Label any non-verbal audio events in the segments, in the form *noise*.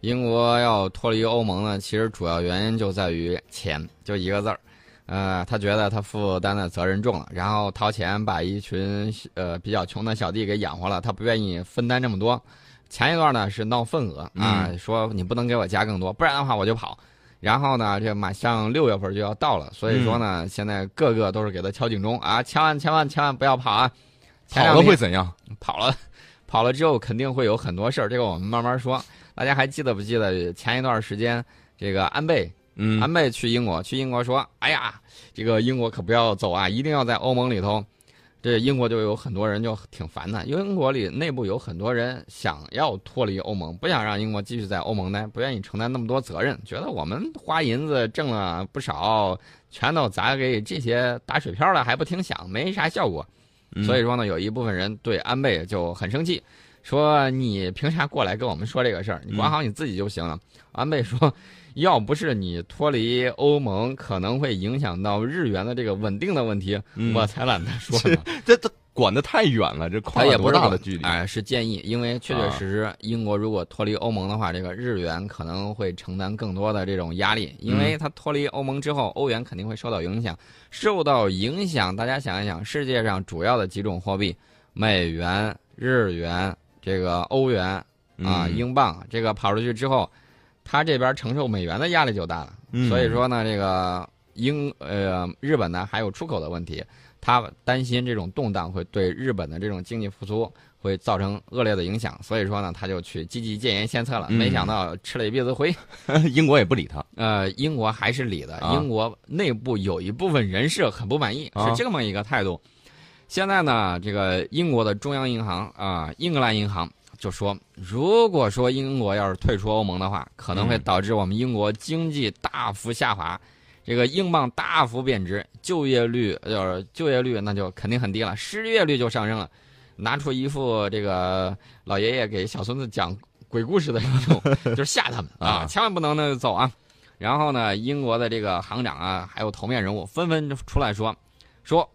英国要脱离欧盟呢，其实主要原因就在于钱，就一个字儿。呃，他觉得他负担的责任重了，然后掏钱把一群呃比较穷的小弟给养活了，他不愿意分担这么多。前一段呢是闹份额啊，说你不能给我加更多，不然的话我就跑。然后呢，这马上六月份就要到了，所以说呢，现在个个都是给他敲警钟啊，千万千万千万不要跑啊！跑了会怎样？跑了，跑了之后肯定会有很多事儿，这个我们慢慢说。大家还记得不记得前一段时间这个安倍？嗯，安倍去英国，去英国说：“哎呀，这个英国可不要走啊，一定要在欧盟里头。”这英国就有很多人就挺烦的，因为英国里内部有很多人想要脱离欧盟，不想让英国继续在欧盟呢，不愿意承担那么多责任，觉得我们花银子挣了不少，全都砸给这些打水漂了，还不听响，没啥效果。所以说呢，有一部分人对安倍就很生气，说你凭啥过来跟我们说这个事儿？你管好你自己就行了。安倍说。要不是你脱离欧盟可能会影响到日元的这个稳定的问题，我才懒得说呢。*laughs* 这这管得太远了，这跨多大的距离？哎，是建议，因为确确实实，英国如果脱离欧盟的话，这个日元可能会承担更多的这种压力，因为它脱离欧盟之后，欧元肯定会受到影响。受到影响，大家想一想，世界上主要的几种货币，美元、日元、这个欧元啊、英镑，这个跑出去之后。他这边承受美元的压力就大了，所以说呢，这个英呃日本呢还有出口的问题，他担心这种动荡会对日本的这种经济复苏会造成恶劣的影响，所以说呢，他就去积极建言献策了。没想到吃了一鼻子灰，*laughs* 英国也不理他。*laughs* 呃，英国还是理的，英国内部有一部分人士很不满意，是这么一个态度。现在呢，这个英国的中央银行啊，英格兰银行。就说，如果说英国要是退出欧盟的话，可能会导致我们英国经济大幅下滑，这个英镑大幅贬值，就业率就是就业率那就肯定很低了，失业率就上升了，拿出一副这个老爷爷给小孙子讲鬼故事的那种，*laughs* 就是吓他们啊，千万不能那走啊。然后呢，英国的这个行长啊，还有头面人物纷纷出来说，说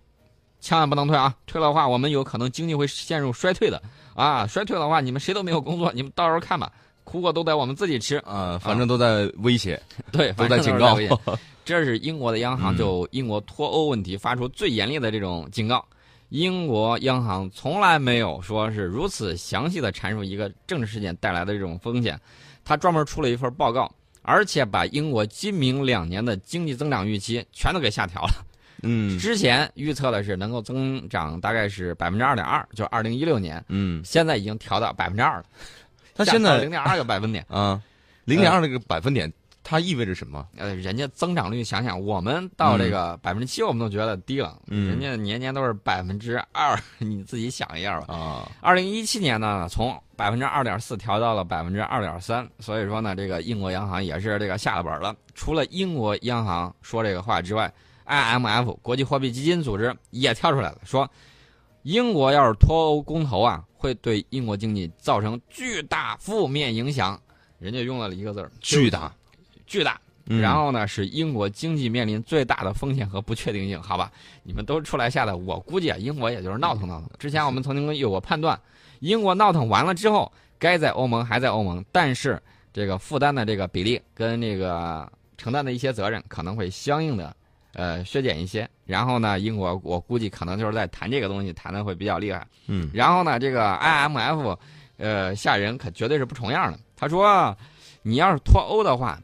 千万不能退啊，退的话我们有可能经济会陷入衰退的。啊，衰退的话，你们谁都没有工作，你们到时候看吧，苦果都得我们自己吃啊，反正都在威胁，对，都在警告。*laughs* 这是英国的央行就英国脱欧问题发出最严厉的这种警告。英国央行从来没有说是如此详细的阐述一个政治事件带来的这种风险，他专门出了一份报告，而且把英国今明两年的经济增长预期全都给下调了。嗯，之前预测的是能够增长大概是百分之二点二，就二零一六年。嗯，现在已经调到百分之二了，它现在零点二个百分点 *laughs* 啊，零点二那个百分点，它意味着什么？呃，人家增长率，想想我们到这个百分之七，我们都觉得低了，人家年年都是百分之二，*laughs* 你自己想一下吧。啊，二零一七年呢，从百分之二点四调到了百分之二点三，所以说呢，这个英国央行也是这个下了本了。除了英国央行说这个话之外。IMF 国际货币基金组织也跳出来了，说英国要是脱欧公投啊，会对英国经济造成巨大负面影响。人家用了一个字儿，巨大，巨大。然后呢，是英国经济面临最大的风险和不确定性。好吧，你们都出来吓的，我估计啊，英国也就是闹腾闹腾。之前我们曾经有过判断，英国闹腾完了之后，该在欧盟还在欧盟，但是这个负担的这个比例跟这个承担的一些责任可能会相应的。呃，削减一些，然后呢，英国我估计可能就是在谈这个东西，谈的会比较厉害。嗯，然后呢，这个 IMF，呃，吓人可绝对是不重样的。他说，你要是脱欧的话，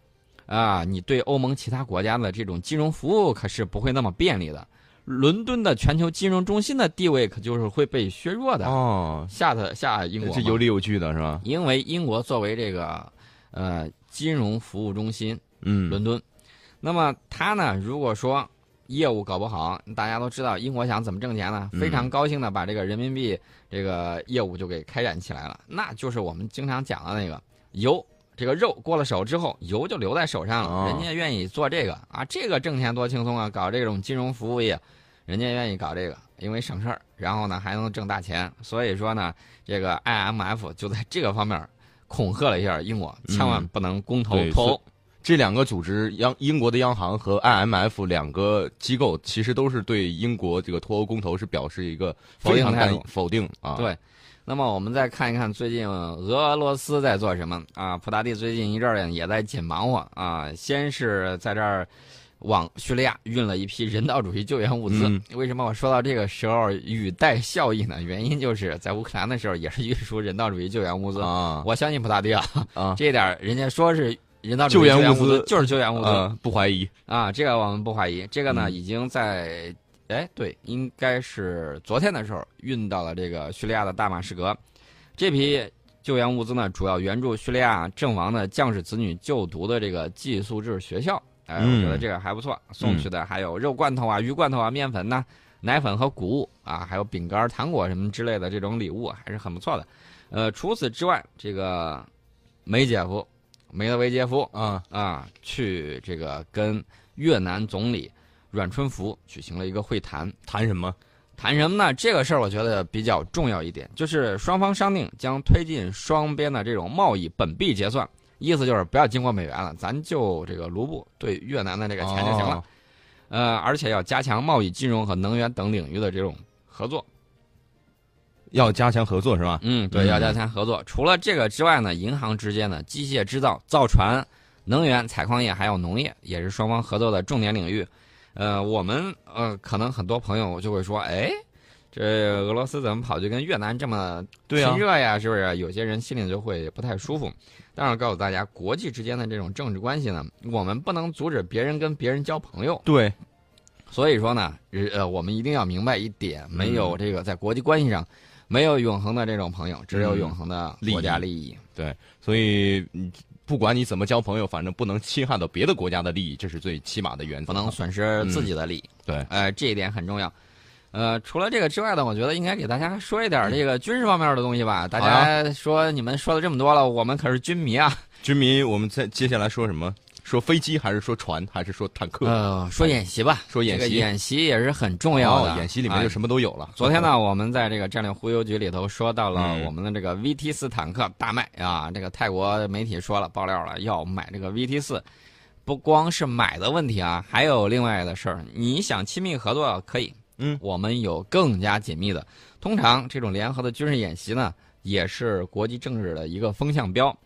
啊，你对欧盟其他国家的这种金融服务可是不会那么便利的。伦敦的全球金融中心的地位可就是会被削弱的。哦，吓他吓英国，这有理有据的是吧？因为英国作为这个呃金融服务中心，嗯，伦敦。那么他呢？如果说业务搞不好，大家都知道英国想怎么挣钱呢？非常高兴的把这个人民币这个业务就给开展起来了。那就是我们经常讲的那个油，这个肉过了手之后，油就留在手上了。人家愿意做这个啊，这个挣钱多轻松啊！搞这种金融服务业，人家愿意搞这个，因为省事儿，然后呢还能挣大钱。所以说呢，这个 IMF 就在这个方面恐吓了一下英国，千万不能公投脱欧。这两个组织，央英国的央行和 IMF 两个机构，其实都是对英国这个脱欧公投是表示一个非常态度否定啊。对，那么我们再看一看最近俄罗斯在做什么啊？普大帝最近一阵儿也在紧忙活啊，先是在这儿往叙利亚运了一批人道主义救援物资。为什么我说到这个时候语带笑意呢？原因就是在乌克兰的时候也是运输人道主义救援物资啊。我相信普大帝啊，啊，这点人家说是人道救援物资就是救援物资，不怀疑啊，这个我们不怀疑。这个呢，已经在。哎，对，应该是昨天的时候运到了这个叙利亚的大马士革。这批救援物资呢，主要援助叙利亚阵亡的将士子女就读的这个寄宿制学校。哎，我觉得这个还不错。送去的还有肉罐头啊、鱼罐头啊、面粉呐、奶粉和谷物啊，还有饼干、糖果什么之类的这种礼物，还是很不错的。呃，除此之外，这个梅姐夫梅德韦杰夫啊啊，去这个跟越南总理。阮春福举行了一个会谈，谈什么？谈什么呢？这个事儿我觉得比较重要一点，就是双方商定将推进双边的这种贸易本币结算，意思就是不要经过美元了，咱就这个卢布对越南的这个钱就行了。呃，而且要加强贸易、金融和能源等领域的这种合作。要加强合作是吧？嗯，对，要加强合作。除了这个之外呢，银行之间的机械制造、造船、能源、采矿业还有农业，也是双方合作的重点领域。呃，我们呃，可能很多朋友就会说，哎，这俄罗斯怎么跑去跟越南这么亲热呀？是不是？有些人心里就会不太舒服。但是告诉大家，国际之间的这种政治关系呢，我们不能阻止别人跟别人交朋友。对，所以说呢，呃，我们一定要明白一点，没有这个在国际关系上，没有永恒的这种朋友，只有永恒的国家利益。对，所以。不管你怎么交朋友，反正不能侵害到别的国家的利益，这是最起码的原则。不能损失自己的利益。对，呃，这一点很重要。呃，除了这个之外呢，我觉得应该给大家说一点这个军事方面的东西吧。大家说你们说了这么多了，我们可是军迷啊。军迷，我们在接下来说什么？说飞机还是说船还是说坦克？呃，说演习吧。说演习，演习也是很重要的。演习里面就什么都有了。昨天呢，我们在这个战略忽悠局里头说到了我们的这个 VT 四坦克大卖啊。这个泰国媒体说了爆料了，要买这个 VT 四，不光是买的问题啊，还有另外的事儿。你想亲密合作可以，嗯，我们有更加紧密的。通常这种联合的军事演习呢，也是国际政治的一个风向标。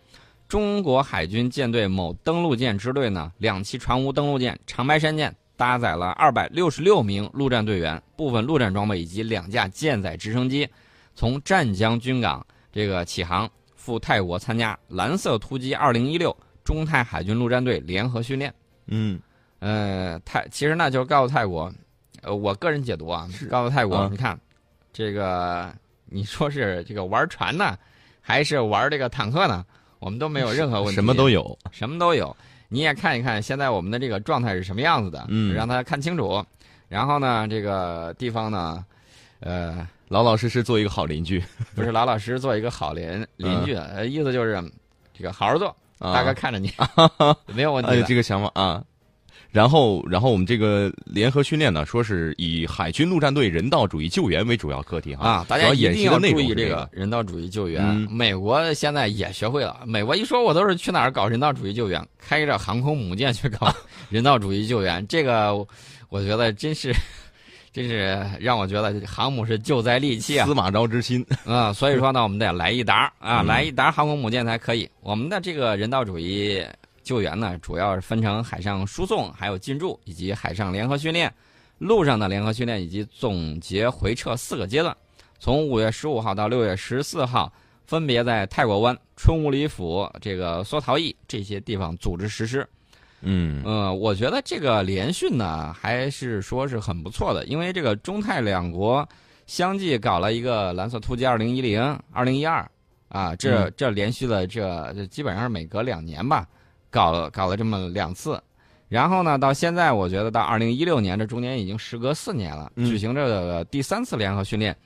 中国海军舰队某登陆舰支队呢，两栖船坞登陆舰长白山舰搭载了二百六十六名陆战队员、部分陆战装备以及两架舰载直升机，从湛江军港这个起航赴泰国参加“蓝色突击二零一六”中泰海军陆战队联合训练。嗯，呃，泰其实呢就是告诉泰国，呃，我个人解读啊，告诉泰国，你看，这个你说是这个玩船呢，还是玩这个坦克呢？我们都没有任何问题，什么都有，什么都有。你也看一看现在我们的这个状态是什么样子的，嗯，让他看清楚。然后呢，这个地方呢，呃，老老实实做一个好邻居，*laughs* 不是老老实实做一个好邻邻居，呃，意思就是这个好好做，大哥看着你，*laughs* 没有问题。这个想法啊。然后，然后我们这个联合训练呢，说是以海军陆战队人道主义救援为主要课题哈。啊，大家一定要注意这个人道主义救援。美国现在也学会了，美国一说，我都是去哪儿搞人道主义救援，开着航空母舰去搞 *laughs* 人道主义救援。这个我觉得真是，*laughs* 真是让我觉得航母是救灾利器啊，司马昭之心啊。所以说呢，我们得来一沓啊，来一沓航空母舰才可以。我们的这个人道主义。救援呢，主要是分成海上输送、还有进驻以及海上联合训练、陆上的联合训练以及总结回撤四个阶段。从五月十五号到六月十四号，分别在泰国湾、春武里府、这个梭陶邑这些地方组织实施。嗯，呃，我觉得这个联训呢，还是说是很不错的，因为这个中泰两国相继搞了一个蓝色突击二零一零、二零一二啊，这这连续了这基本上是每隔两年吧。搞了搞了这么两次，然后呢，到现在我觉得到二零一六年这中间已经时隔四年了，举行这个第三次联合训练，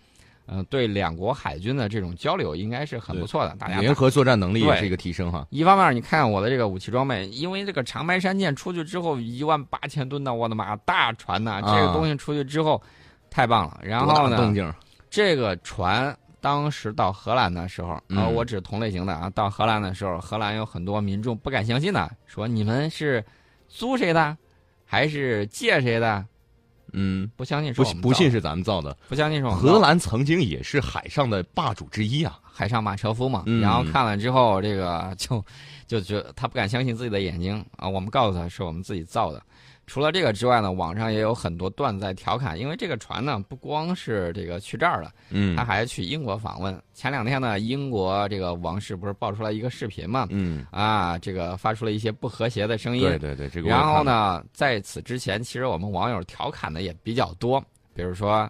嗯，对两国海军的这种交流应该是很不错的。大家联合作战能力也是一个提升哈。一方面，你看我的这个武器装备，因为这个长白山舰出去之后一万八千吨的，我的妈，大船呐！这个东西出去之后太棒了。然后呢，这个船。当时到荷兰的时候，啊，我指同类型的啊。到荷兰的时候，荷兰有很多民众不敢相信的，说你们是租谁的，还是借谁的？嗯，不相信是不不信是咱们造的，不相信是我们荷兰曾经也是海上的霸主之一啊，海上马车夫嘛。嗯然后看了之后，这个就就觉得他不敢相信自己的眼睛啊。我们告诉他是我们自己造的。除了这个之外呢，网上也有很多段子在调侃，因为这个船呢不光是这个去这儿了，嗯他还去英国访问。前两天呢，英国这个王室不是爆出来一个视频嘛？嗯，啊，这个发出了一些不和谐的声音。对对对，这个然后？呢，在此之前，其实我们网友调侃的也比较多，比如说。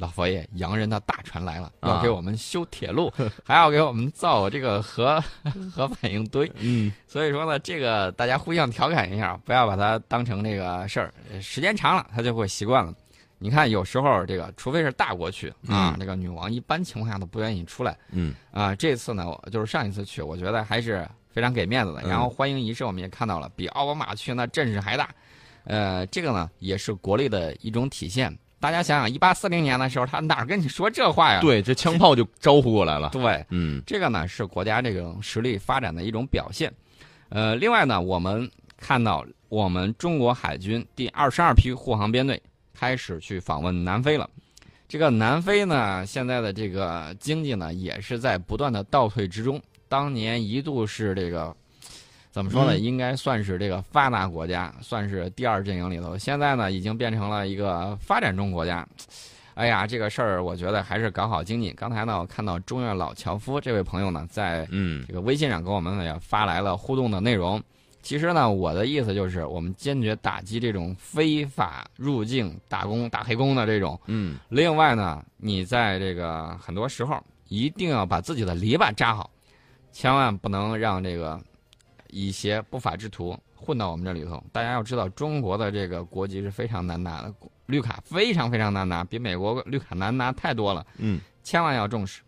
老佛爷，洋人的大船来了，啊要给我们修铁路，还要给我们造这个核 *laughs* 核反应堆。嗯所以说呢，这个大家互相调侃一下，不要把它当成这个事儿。呃时间长了，他就会习惯了。你看，有时候这个，除非是大国去啊，嗯这个女王一般情况下都不愿意出来嗯啊。这次呢，我就是上一次去，我觉得还是非常给面子的。嗯然后欢迎仪式我们也看到了，比奥巴马去那阵势还大。呃，这个呢也是国力的一种体现。大家想想，一八四零年的时候，他哪儿跟你说这话呀？对，这枪炮就招呼过来了。对，嗯这个呢是国家这种实力发展的一种表现。呃，另外呢，我们看到我们中国海军第二十二批护航编队开始去访问南非了。这个南非呢，现在的这个经济呢，也是在不断的倒退之中。当年一度是这个怎么说呢？嗯应该算是这个发达国家，算是第二阵营里头。现在呢，已经变成了一个发展中国家。哎呀，这个事儿我觉得还是搞好经济。刚才呢，我看到中越老樵夫这位朋友呢，在嗯这个微信上给我们也发来了互动的内容。其实呢，我的意思就是，我们坚决打击这种非法入境打工、打黑工的这种。嗯另外呢，你在这个很多时候一定要把自己的篱笆扎好，千万不能让这个一些不法之徒混到我们这里头。大家要知道，中国的这个国籍是非常难拿的，绿卡非常非常难拿，比美国绿卡难拿太多了，嗯，千万要重视。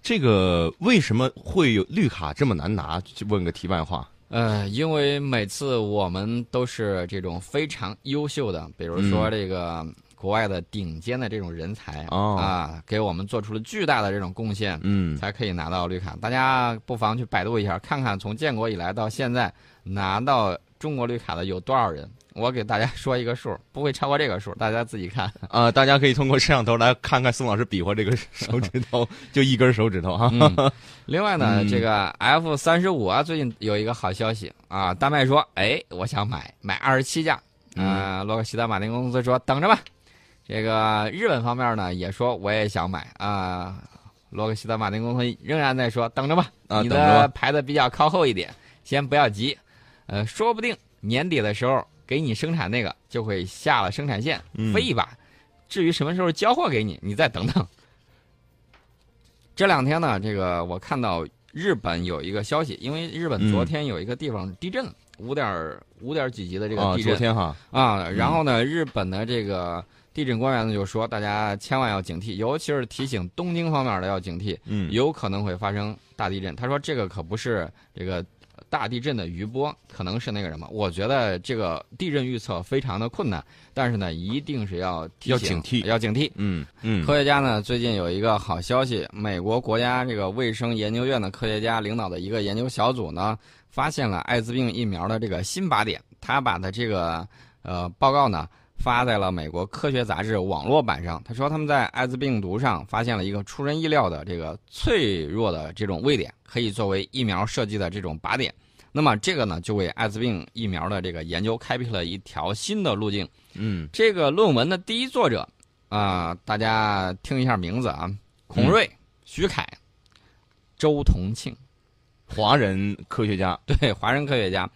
这个为什么会有绿卡这么难拿？就问个题外话。呃，因为每次我们都是这种非常优秀的，比如说这个国外的顶尖的这种人才、哦啊，给我们做出了巨大的这种贡献，嗯才可以拿到绿卡。大家不妨去百度一下，看看从建国以来到现在拿到中国绿卡的有多少人。我给大家说一个数，不会超过这个数，大家自己看。啊，*laughs* 大家可以通过摄像头来看看宋老师比划这个手指头，就一根手指头哈。嗯，另外呢，嗯这个 F 三十五啊，最近有一个好消息啊，丹麦说，哎，我想买，买二十七架。呃，洛克希德马丁公司说等着吧。这个日本方面呢也说我也想买啊，洛克希德马丁公司仍然在说等着吧，你的排的比较靠后一点，先不要急，呃，说不定年底的时候给你生产那个就会下了生产线，嗯。飞一把。至于什么时候交货给你，你再等等。这两天呢，这个我看到日本有一个消息，因为日本昨天有一个地方地震了，五点五点几级的这个啊，地震。昨天哈，啊，然后呢，日本的这个地震官员呢就说，大家千万要警惕，尤其是提醒东京方面的要警惕，嗯有可能会发生大地震。他说这个可不是这个大地震的余波，可能是那个什么。我觉得这个地震预测非常的困难，但是呢，一定是要提醒要警惕要警惕。嗯嗯科学家呢，最近有一个好消息，美国国家这个卫生研究院的科学家领导的一个研究小组呢，发现了艾滋病疫苗的这个新靶点，他把他这个呃报告呢发在了美国科学杂志网络版上。他说他们在艾滋病毒上发现了一个出人意料的这个脆弱的这种位点，可以作为疫苗设计的这种靶点。那么这个呢，就为艾滋病疫苗的这个研究开辟了一条新的路径。嗯这个论文的第一作者啊、大家听一下名字啊：孔瑞、徐凯、周同庆，华人科学家，*laughs* 对，华人科学家。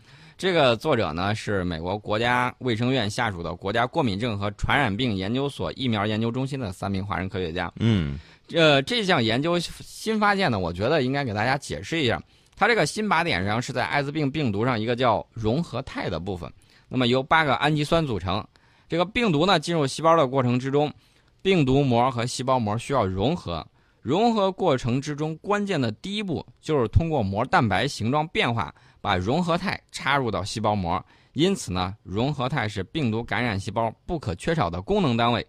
这个作者呢是美国国家卫生院下属的国家过敏症和传染病研究所疫苗研究中心的三名华人科学家。嗯呃，这项研究新发现呢，我觉得应该给大家解释一下。它这个新靶点上是在艾滋病病毒上一个叫融合肽的部分，那么由八个氨基酸组成。这个病毒呢进入细胞的过程之中，病毒膜和细胞膜需要融合。融合过程之中关键的第一步就是通过膜蛋白形状变化，把融合肽插入到细胞膜。因此呢，融合肽是病毒感染细胞不可缺少的功能单位。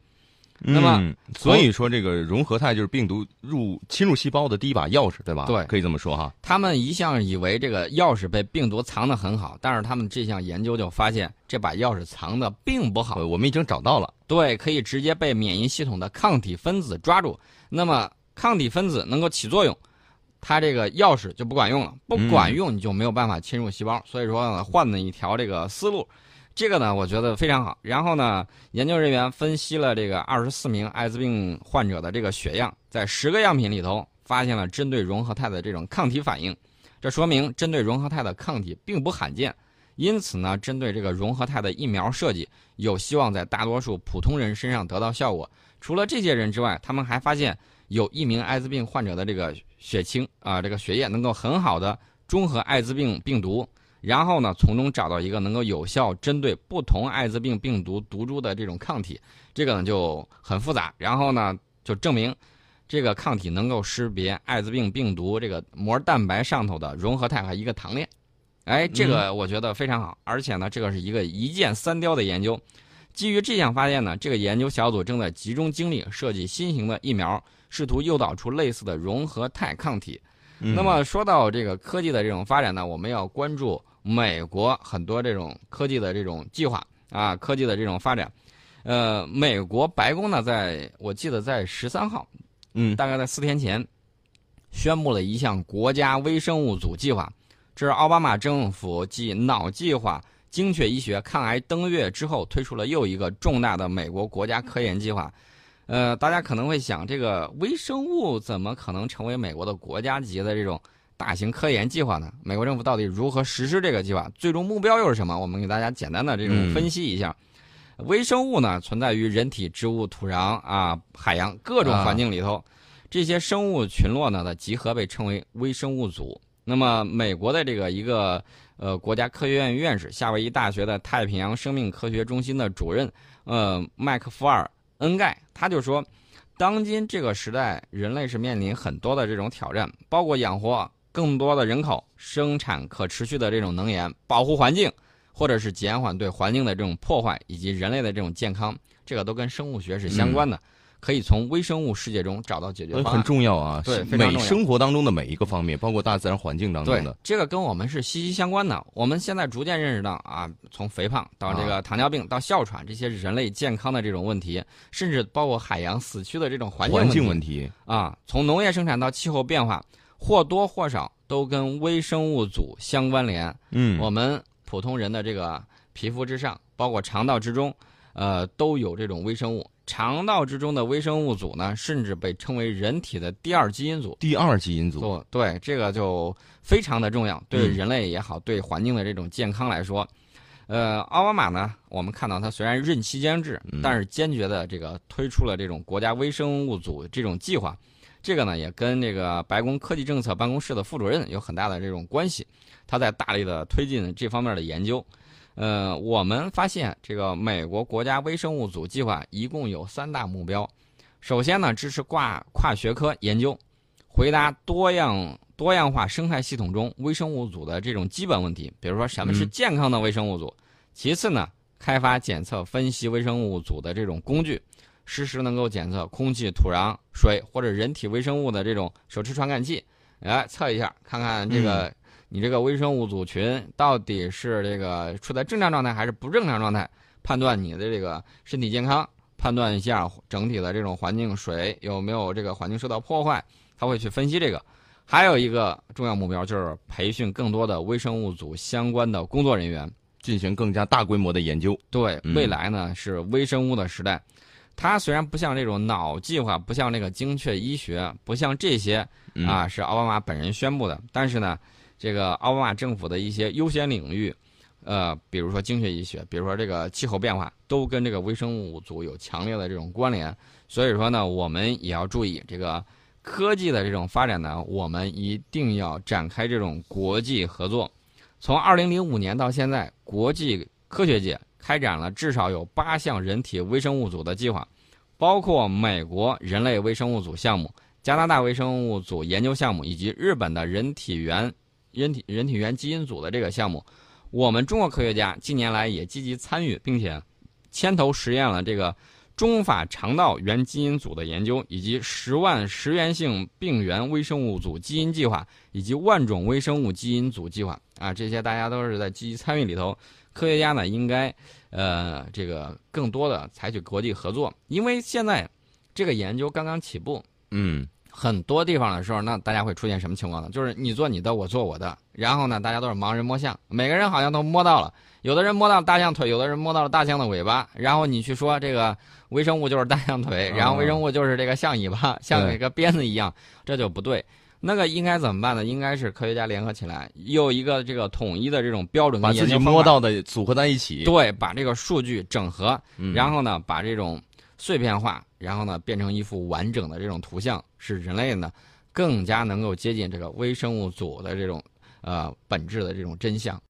那么嗯所以说这个融合肽就是病毒入侵入细胞的第一把钥匙，对吧？对可以这么说哈。他们一向以为这个钥匙被病毒藏得很好，但是他们这项研究就发现这把钥匙藏得并不好。呃，我们已经找到了。对，可以直接被免疫系统的抗体分子抓住。那么抗体分子能够起作用，它这个钥匙就不管用了，不管用你就没有办法侵入细胞。所以说呢换了一条这个思路，这个呢我觉得非常好。然后呢，研究人员分析了这个二十四名艾滋病患者的这个血样，在十个样品里头发现了针对融合肽的这种抗体反应，这说明针对融合肽的抗体并不罕见。因此呢，针对这个融合肽的疫苗设计，有希望在大多数普通人身上得到效果。除了这些人之外，他们还发现有一名艾滋病患者的这个血清啊，这个血液能够很好的中和艾滋病病毒，然后呢，从中找到一个能够有效针对不同艾滋病病毒毒株的这种抗体。这个呢就很复杂，然后呢就证明这个抗体能够识别艾滋病病毒这个膜蛋白上头的融合肽和一个糖链。哎，这个我觉得非常好，而且呢，这个是一个一箭三雕的研究。基于这项发现呢，这个研究小组正在集中精力设计新型的疫苗，试图诱导出类似的融合肽抗体。那么说到这个科技的这种发展呢，我们要关注美国很多这种科技的这种计划啊，科技的这种发展。呃，美国白宫呢，在我记得在十三号，嗯，大概在四天前，宣布了一项国家微生物组计划。这是奥巴马政府继脑计划、精确医学、抗癌登月之后推出了又一个重大的美国国家科研计划。呃，大家可能会想，这个微生物怎么可能成为美国的国家级的这种大型科研计划呢？美国政府到底如何实施这个计划？最终目标又是什么？我们给大家简单的这种分析一下。微生物呢，存在于人体、植物、土壤啊、海洋各种环境里头，这些生物群落呢的集合被称为微生物组。那么，美国的这个一个呃国家科学院院士、夏威夷大学的太平洋生命科学中心的主任，呃麦克福尔恩盖，他就说，当今这个时代，人类是面临很多的这种挑战，包括养活更多的人口、生产可持续的这种能源、保护环境，或者是减缓对环境的这种破坏，以及人类的这种健康，这个都跟生物学是相关的。可以从微生物世界中找到解决方案，很重要啊！对，每生活当中的每一个方面，包括大自然环境当中的，这个跟我们是息息相关的。我们现在逐渐认识到啊，从肥胖到这个糖尿病到哮喘这些人类健康的这种问题，甚至包括海洋死去的这种环境问题啊，从农业生产到气候变化，或多或少都跟微生物组相关联。嗯，我们普通人的这个皮肤之上，包括肠道之中，呃，都有这种微生物。肠道之中的微生物组呢，甚至被称为人体的第二基因组。第二基因组，对这个就非常的重要，对人类也好，对环境的这种健康来说，呃，奥巴马呢，我们看到他虽然任期将至，但是坚决的这个推出了这种国家微生物组这种计划，这个呢也跟这个白宫科技政策办公室的副主任有很大的这种关系，他在大力的推进这方面的研究。呃，我们发现这个美国国家微生物组计划一共有三大目标。首先呢，支持跨跨学科研究，回答多样多样化生态系统中微生物组的这种基本问题，比如说什么是健康的微生物组。其次呢，开发检测分析微生物组的这种工具，实时能够检测空气、土壤、水或者人体微生物的这种手持传感器，来测一下，看看这个。你这个微生物组群到底是这个处在正常状态还是不正常状态？判断你的这个身体健康，判断一下整体的这种环境水有没有这个环境受到破坏，他会去分析这个。还有一个重要目标就是培训更多的微生物组相关的工作人员，进行更加大规模的研究。对，未来呢是微生物的时代。它虽然不像这种脑计划，不像那个精确医学，不像这些啊是奥巴马本人宣布的，但是呢。这个奥巴马政府的一些优先领域，呃，比如说精确医学，比如说这个气候变化，都跟这个微生物组有强烈的这种关联。所以说呢，我们也要注意这个科技的这种发展呢，我们一定要展开这种国际合作。从二零零五年到现在，国际科学界开展了至少有八项人体微生物组的计划，包括美国人类微生物组项目、加拿大微生物组研究项目以及日本的人体原。人体人体原基因组的这个项目，我们中国科学家近年来也积极参与，并且牵头实验了这个中法肠道原基因组的研究，以及十万十源性病原微生物组基因计划，以及万种微生物基因组计划。啊，这些大家都是在积极参与里头。科学家呢，应该呃这个更多的采取国际合作，因为现在这个研究刚刚起步，嗯，很多地方的时候，那大家会出现什么情况呢？就是你做你的，我做我的，然后呢，大家都是盲人摸象，每个人好像都摸到了。有的人摸到大象腿，有的人摸到了大象的尾巴，然后你去说这个微生物就是大象腿，然后微生物就是这个象尾巴，像一个鞭子一样，这就不对。那个应该怎么办呢？应该是科学家联合起来，有一个这个统一的这种标准，把自己摸到的组合在一起，对，把这个数据整合，然后呢，把这种碎片化，然后呢，变成一幅完整的这种图像，使人类呢更加能够接近这个微生物组的这种呃本质的这种真相。